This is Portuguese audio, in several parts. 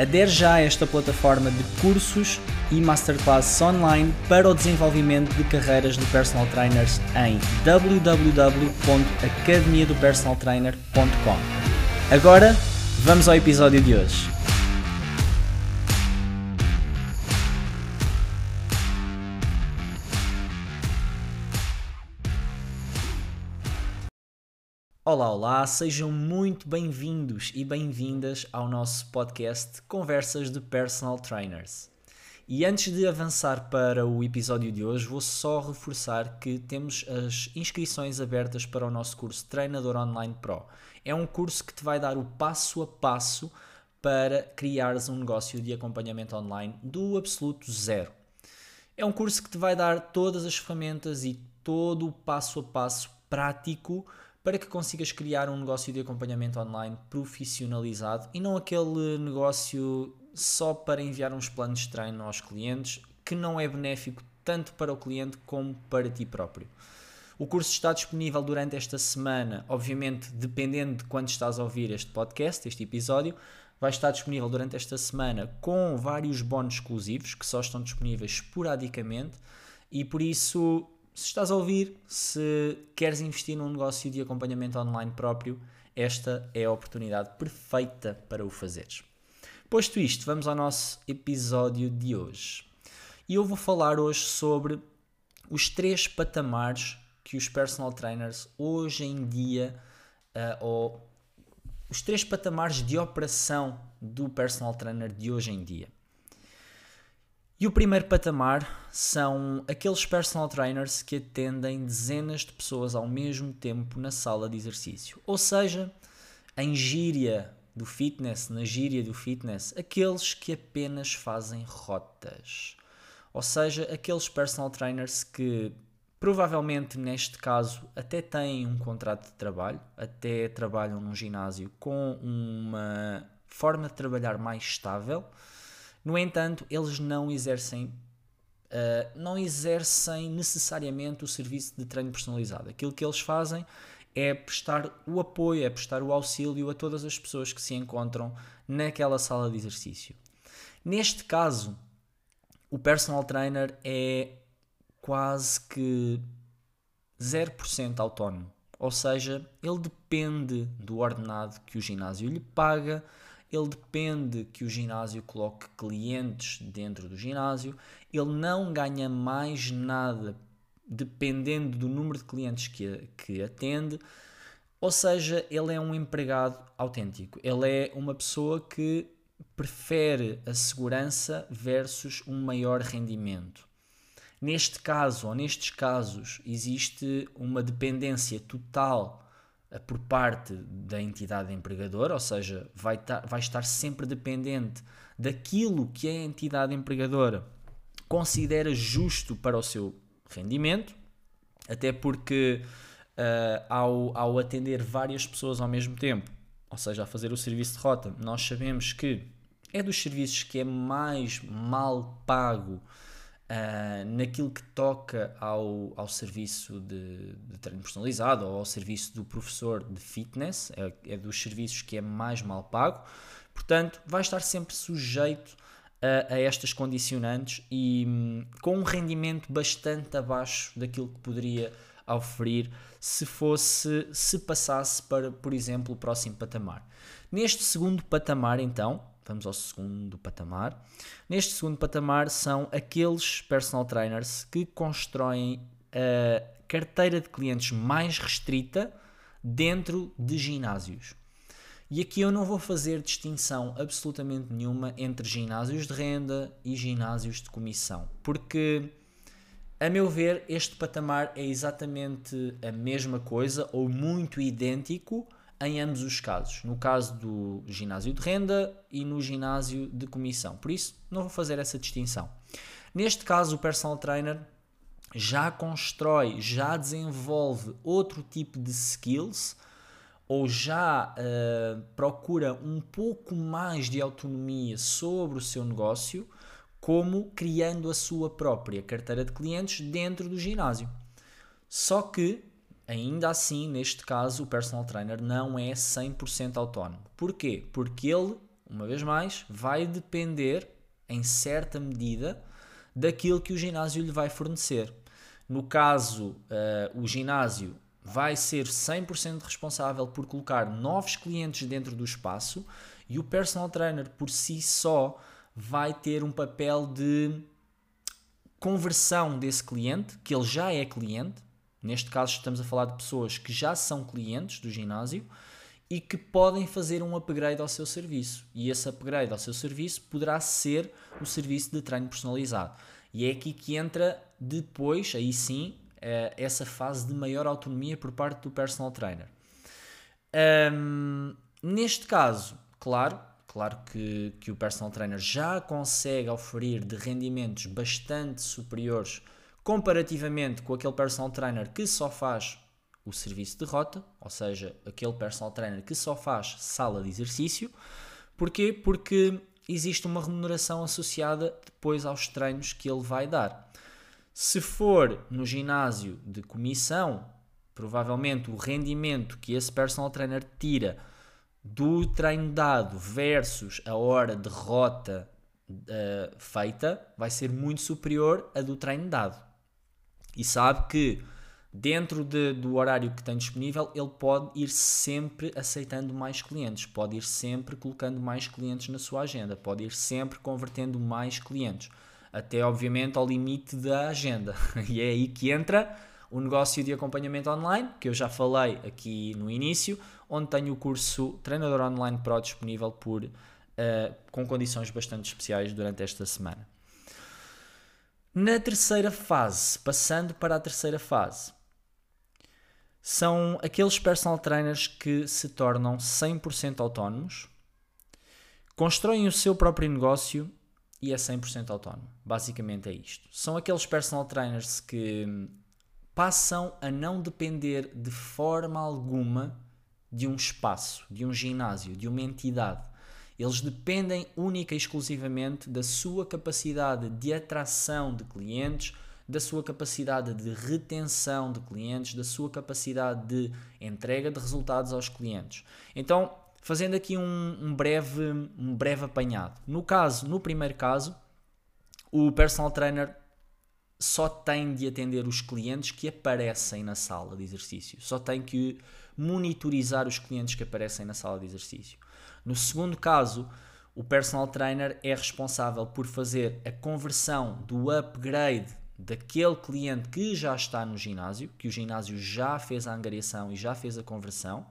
Adere já a esta plataforma de cursos e masterclasses online para o desenvolvimento de carreiras de personal trainers em www.academiadopersonaltrainer.com. Agora, vamos ao episódio de hoje. Olá, olá, sejam muito bem-vindos e bem-vindas ao nosso podcast Conversas de Personal Trainers. E antes de avançar para o episódio de hoje, vou só reforçar que temos as inscrições abertas para o nosso curso Treinador Online Pro. É um curso que te vai dar o passo a passo para criares um negócio de acompanhamento online do absoluto zero. É um curso que te vai dar todas as ferramentas e todo o passo a passo prático para que consigas criar um negócio de acompanhamento online profissionalizado e não aquele negócio só para enviar uns planos de treino aos clientes que não é benéfico tanto para o cliente como para ti próprio. O curso está disponível durante esta semana, obviamente, dependendo de quando estás a ouvir este podcast, este episódio, vai estar disponível durante esta semana com vários bónus exclusivos que só estão disponíveis esporadicamente e por isso se estás a ouvir, se queres investir num negócio de acompanhamento online próprio, esta é a oportunidade perfeita para o fazeres. Posto isto, vamos ao nosso episódio de hoje. E eu vou falar hoje sobre os três patamares que os personal trainers hoje em dia, uh, ou os três patamares de operação do personal trainer de hoje em dia. E o primeiro patamar são aqueles personal trainers que atendem dezenas de pessoas ao mesmo tempo na sala de exercício. Ou seja, em gíria do fitness, na gíria do fitness, aqueles que apenas fazem rotas. Ou seja, aqueles personal trainers que provavelmente neste caso até têm um contrato de trabalho, até trabalham num ginásio com uma forma de trabalhar mais estável no entanto, eles não exercem, uh, não exercem necessariamente o serviço de treino personalizado. Aquilo que eles fazem é prestar o apoio, é prestar o auxílio a todas as pessoas que se encontram naquela sala de exercício. Neste caso, o personal trainer é quase que 0% autónomo. Ou seja, ele depende do ordenado que o ginásio lhe paga, ele depende que o ginásio coloque clientes dentro do ginásio, ele não ganha mais nada dependendo do número de clientes que, que atende, ou seja, ele é um empregado autêntico, ele é uma pessoa que prefere a segurança versus um maior rendimento. Neste caso, ou nestes casos, existe uma dependência total por parte da entidade empregadora, ou seja, vai, vai estar sempre dependente daquilo que a entidade empregadora considera justo para o seu rendimento, até porque uh, ao, ao atender várias pessoas ao mesmo tempo, ou seja, a fazer o serviço de rota, nós sabemos que é dos serviços que é mais mal pago Uh, naquilo que toca ao, ao serviço de, de, treino personalizado ou ao serviço do professor de fitness, é, é, dos serviços que é mais mal pago, portanto, vai estar sempre sujeito a, a estas condicionantes e hum, com um rendimento bastante abaixo daquilo que poderia oferir se fosse, se passasse para, por exemplo, o próximo patamar. Neste segundo patamar, então, Vamos ao segundo patamar. Neste segundo patamar são aqueles personal trainers que constroem a carteira de clientes mais restrita dentro de ginásios. E aqui eu não vou fazer distinção absolutamente nenhuma entre ginásios de renda e ginásios de comissão, porque, a meu ver, este patamar é exatamente a mesma coisa ou muito idêntico em ambos os casos, no caso do ginásio de renda e no ginásio de comissão. Por isso, não vou fazer essa distinção. Neste caso, o personal trainer já constrói, já desenvolve outro tipo de skills ou já uh, procura um pouco mais de autonomia sobre o seu negócio, como criando a sua própria carteira de clientes dentro do ginásio. Só que, ainda assim, neste caso, o personal trainer não é 100% autónomo. Porquê? Porque ele, uma vez mais, vai depender, em certa medida, daquilo que o ginásio lhe vai fornecer. No caso, uh, o ginásio vai ser 100% responsável por colocar novos clientes dentro do espaço e o personal trainer por si só vai ter um papel de conversão desse cliente, que ele já é cliente. Neste caso, estamos a falar de pessoas que já são clientes do ginásio e que podem fazer um upgrade ao seu serviço. E esse upgrade ao seu serviço poderá ser o serviço de treino personalizado. E é aqui que entra depois, aí sim, uh, essa fase de maior autonomia por parte do personal trainer. Um, neste caso, claro, claro que, que o personal trainer já consegue oferir de rendimentos bastante superiores comparativamente com aquele personal trainer que só faz o serviço de rota, ou seja, aquele personal trainer que só faz sala de exercício. Porquê? Porque existe uma remuneração associada depois aos treinos que ele vai dar. Se for no ginásio de comissão, provavelmente o rendimento que esse personal trainer tira do treino dado versus a hora de rota uh, feita vai ser muito superior a do treino dado. E sabe que dentro de, do horário que tem disponível, ele pode ir sempre aceitando mais clientes, pode ir sempre colocando mais clientes na sua agenda, pode ir sempre convertendo mais clientes até obviamente ao limite da agenda. E é aí que entra o negócio de acompanhamento online, que eu já falei aqui no início, onde tenho o curso Treinador Online Pro disponível por, uh, com condições bastante especiais durante esta semana. Na terceira fase, passando para a terceira fase, são aqueles personal trainers que se tornam 100% autónomos, constroem o seu próprio negócio e é 100% autónomo. Basicamente é isto. São aqueles personal trainers que passam a não depender de forma alguma de um espaço, de um ginásio, de uma entidade. Eles dependem única e exclusivamente da sua capacidade de atração de clientes, da sua capacidade de retenção de clientes, da sua capacidade de entrega de resultados aos clientes. Então, fazendo aqui um, um, breve, um breve apanhado. No caso, no primeiro caso, o personal trainer só tem de atender os clientes que aparecem na sala de exercício, só tem que monitorizar os clientes que aparecem na sala de exercício. No segundo caso, o personal trainer é responsável por fazer a conversão do upgrade daquele cliente que já está no ginásio, que o ginásio já fez a angariação e já fez a conversão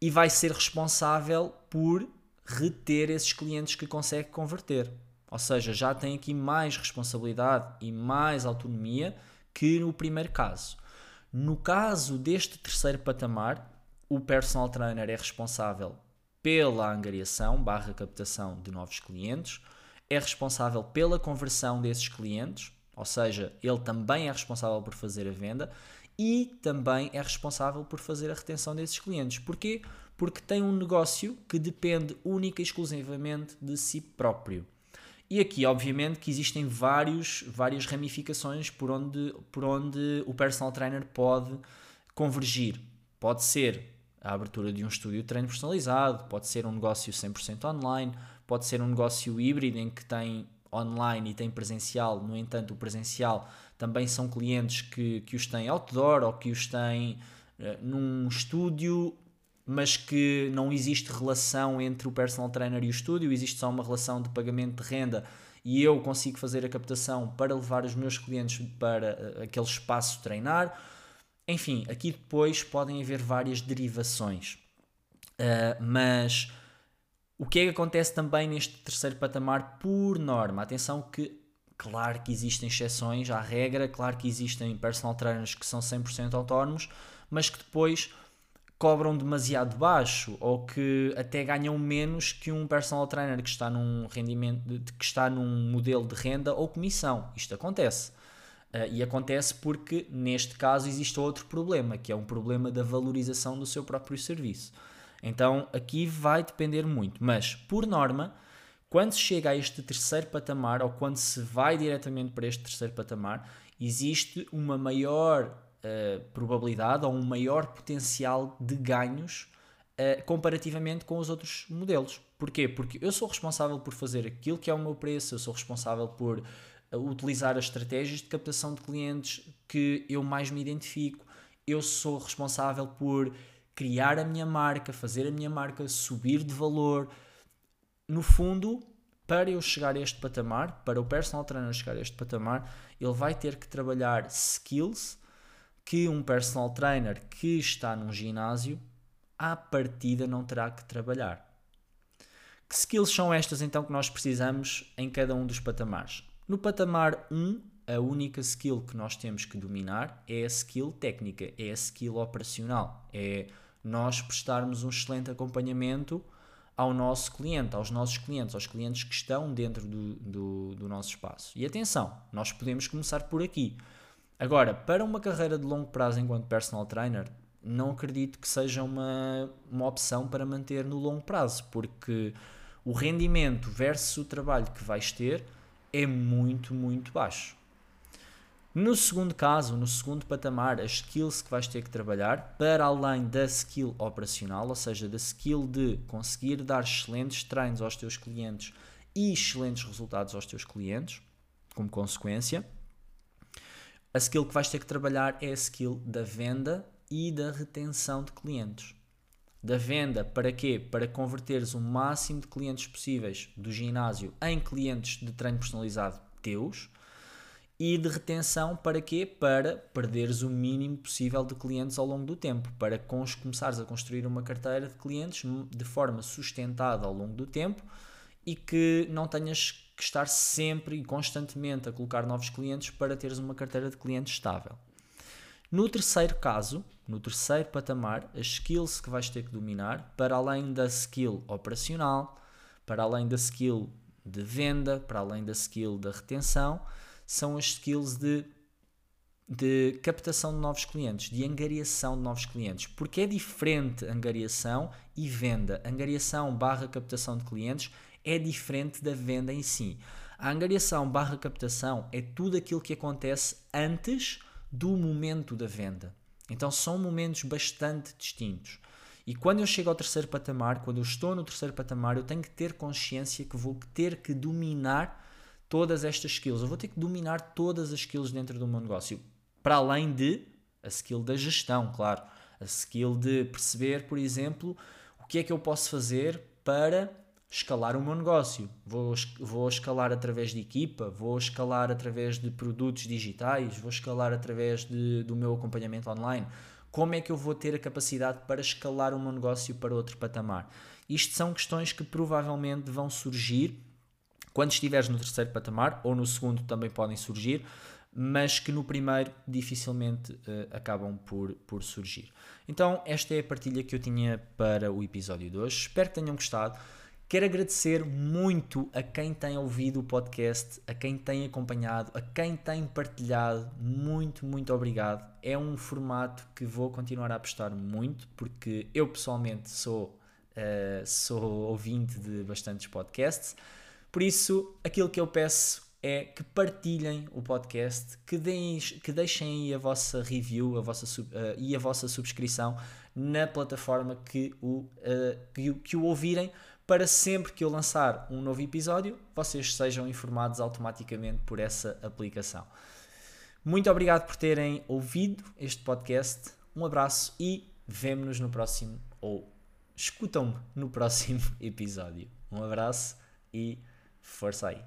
e vai ser responsável por reter esses clientes que consegue converter. Ou seja, já tem aqui mais responsabilidade e mais autonomia que no primeiro caso. No caso deste terceiro patamar, o personal trainer é responsável pela angariação barra captação de novos clientes, é responsável pela conversão desses clientes, ou seja, ele também é responsável por fazer a venda e também é responsável por fazer a retenção desses clientes. Porquê? Porque tem um negócio que depende única e exclusivamente de si próprio. E aqui, obviamente, que existem vários, várias ramificações por onde, por onde o personal trainer pode convergir. Pode ser a abertura de um estúdio de treino personalizado, pode ser um negócio 100% online, pode ser um negócio híbrido em que tem online e tem presencial, no entanto, o presencial também são clientes que, que os têm outdoor ou que os têm uh, num estúdio, mas que não existe relação entre o personal trainer e o estúdio, existe só uma relação de pagamento de renda e eu consigo fazer a captação para levar os meus clientes para uh, aquele espaço treinar. Enfim, aqui depois podem haver várias derivações, uh, mas o que é que acontece também neste terceiro patamar por norma? Atenção que Claro que existem exceções à regra, claro que existem personal trainers que são 100% autónomos, mas que depois cobram demasiado baixo ou que até ganham menos que um personal trainer que está num rendimento que está num modelo de renda ou comissão. Isto acontece. Uh, e acontece porque, neste caso, existe outro problema, que é um problema da valorização do seu próprio serviço. Então, aqui vai depender muito, mas, por norma, quando se chega a este terceiro patamar, ou quando se vai diretamente para este terceiro patamar, existe uma maior uh, probabilidade ou um maior potencial de ganhos uh, comparativamente com os outros modelos. Porquê? Porque eu sou responsável por fazer aquilo que é o meu preço, eu sou responsável por uh, utilizar as estratégias de captação de clientes que eu mais me identifico, eu sou responsável por criar a minha marca, fazer a minha marca subir de valor. No fundo, para eu chegar a este patamar, para o personal trainer chegar a este patamar, ele vai ter que trabalhar skills que um personal trainer que está num ginásio, à partida não terá que trabalhar. Que skills são estas então que nós precisamos em cada um dos patamares? No patamar 1, a única skill que nós temos que dominar é a skill técnica, é a skill operacional, é nós prestarmos um excelente acompanhamento ao nosso cliente, aos nossos clientes, aos clientes que estão dentro do, do, do, nosso espaço. E atenção, nós podemos começar por aqui. Agora, para uma carreira de longo prazo enquanto personal trainer, não acredito que seja uma, uma opção para manter no longo prazo, porque o rendimento versus o trabalho que vais ter é muito, muito baixo. No segundo caso, no segundo patamar, as skills que vais ter que trabalhar, para além da skill operacional, ou seja, da skill de conseguir dar excelentes treinos aos teus clientes e excelentes resultados aos teus clientes, como consequência, a skill que vais ter que trabalhar é a skill da venda e da retenção de clientes. Da venda para quê? Para converteres o máximo de clientes possíveis do ginásio em clientes de treino personalizado teus e de retenção para quê? Para perderes o mínimo possível de clientes ao longo do tempo, para começares a construir uma carteira de clientes de forma sustentada ao longo do tempo e que não tenhas que estar sempre e constantemente a colocar novos clientes para teres uma carteira de clientes estável. No terceiro caso, no terceiro patamar, as skills que vais ter que dominar, para além da skill operacional, para além da skill de venda, para além da skill da retenção, são as skills de, de captação de novos clientes, de angariação de novos clientes. Porque é diferente angariação e venda. Angariação barra captação de clientes é diferente da venda em si. A angariação barra captação é tudo aquilo que acontece antes do momento da venda. Então são momentos bastante distintos. E quando eu chego ao terceiro patamar, quando eu estou no terceiro patamar, eu tenho que ter consciência que vou ter que dominar todas estas skills. Eu vou ter que dominar todas as skills dentro do meu negócio. Para além de a skill da gestão, claro. A skill de perceber, por exemplo, o que é que eu posso fazer para escalar o meu negócio. Vou, vou escalar através de equipa, vou escalar através de produtos digitais, vou escalar através de, do meu acompanhamento online. Como é que eu vou ter a capacidade para escalar o meu negócio para outro patamar? Isto são questões que provavelmente vão surgir quando estiveres no terceiro patamar, ou no segundo também podem surgir, mas que no primeiro dificilmente uh, acabam por, por surgir. Então, esta é a partilha que eu tinha para o episódio de hoje. Espero que tenham gostado. Quero agradecer muito a quem tem ouvido o podcast, a quem tem acompanhado, a quem tem partilhado. Muito, muito obrigado. É um formato que vou continuar a apostar muito, porque eu pessoalmente sou, uh, sou ouvinte de bastantes podcasts. Por isso, aquilo que eu peço é que partilhem o podcast, que, deem, que deixem aí a vossa review a vossa, uh, e a vossa subscrição na plataforma que o, uh, que, que o ouvirem, para sempre que eu lançar um novo episódio, vocês sejam informados automaticamente por essa aplicação. Muito obrigado por terem ouvido este podcast. Um abraço e vemo-nos no próximo, ou escutam-me no próximo episódio. Um abraço e Força aí.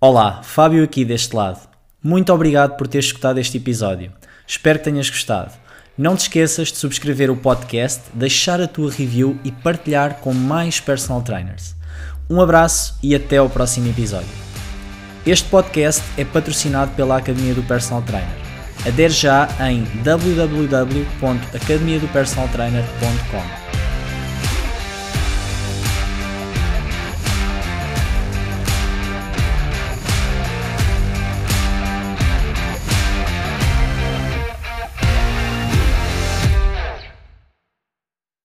Olá, Fábio aqui deste lado. Muito obrigado por ter escutado este episódio. Espero que tenhas gostado. Não te esqueças de subscrever o podcast, deixar a tua review e partilhar com mais personal trainers. Um abraço e até ao próximo episódio. Este podcast é patrocinado pela Academia do Personal Trainer. Adere já em www.academiadopersonaltrainer.com.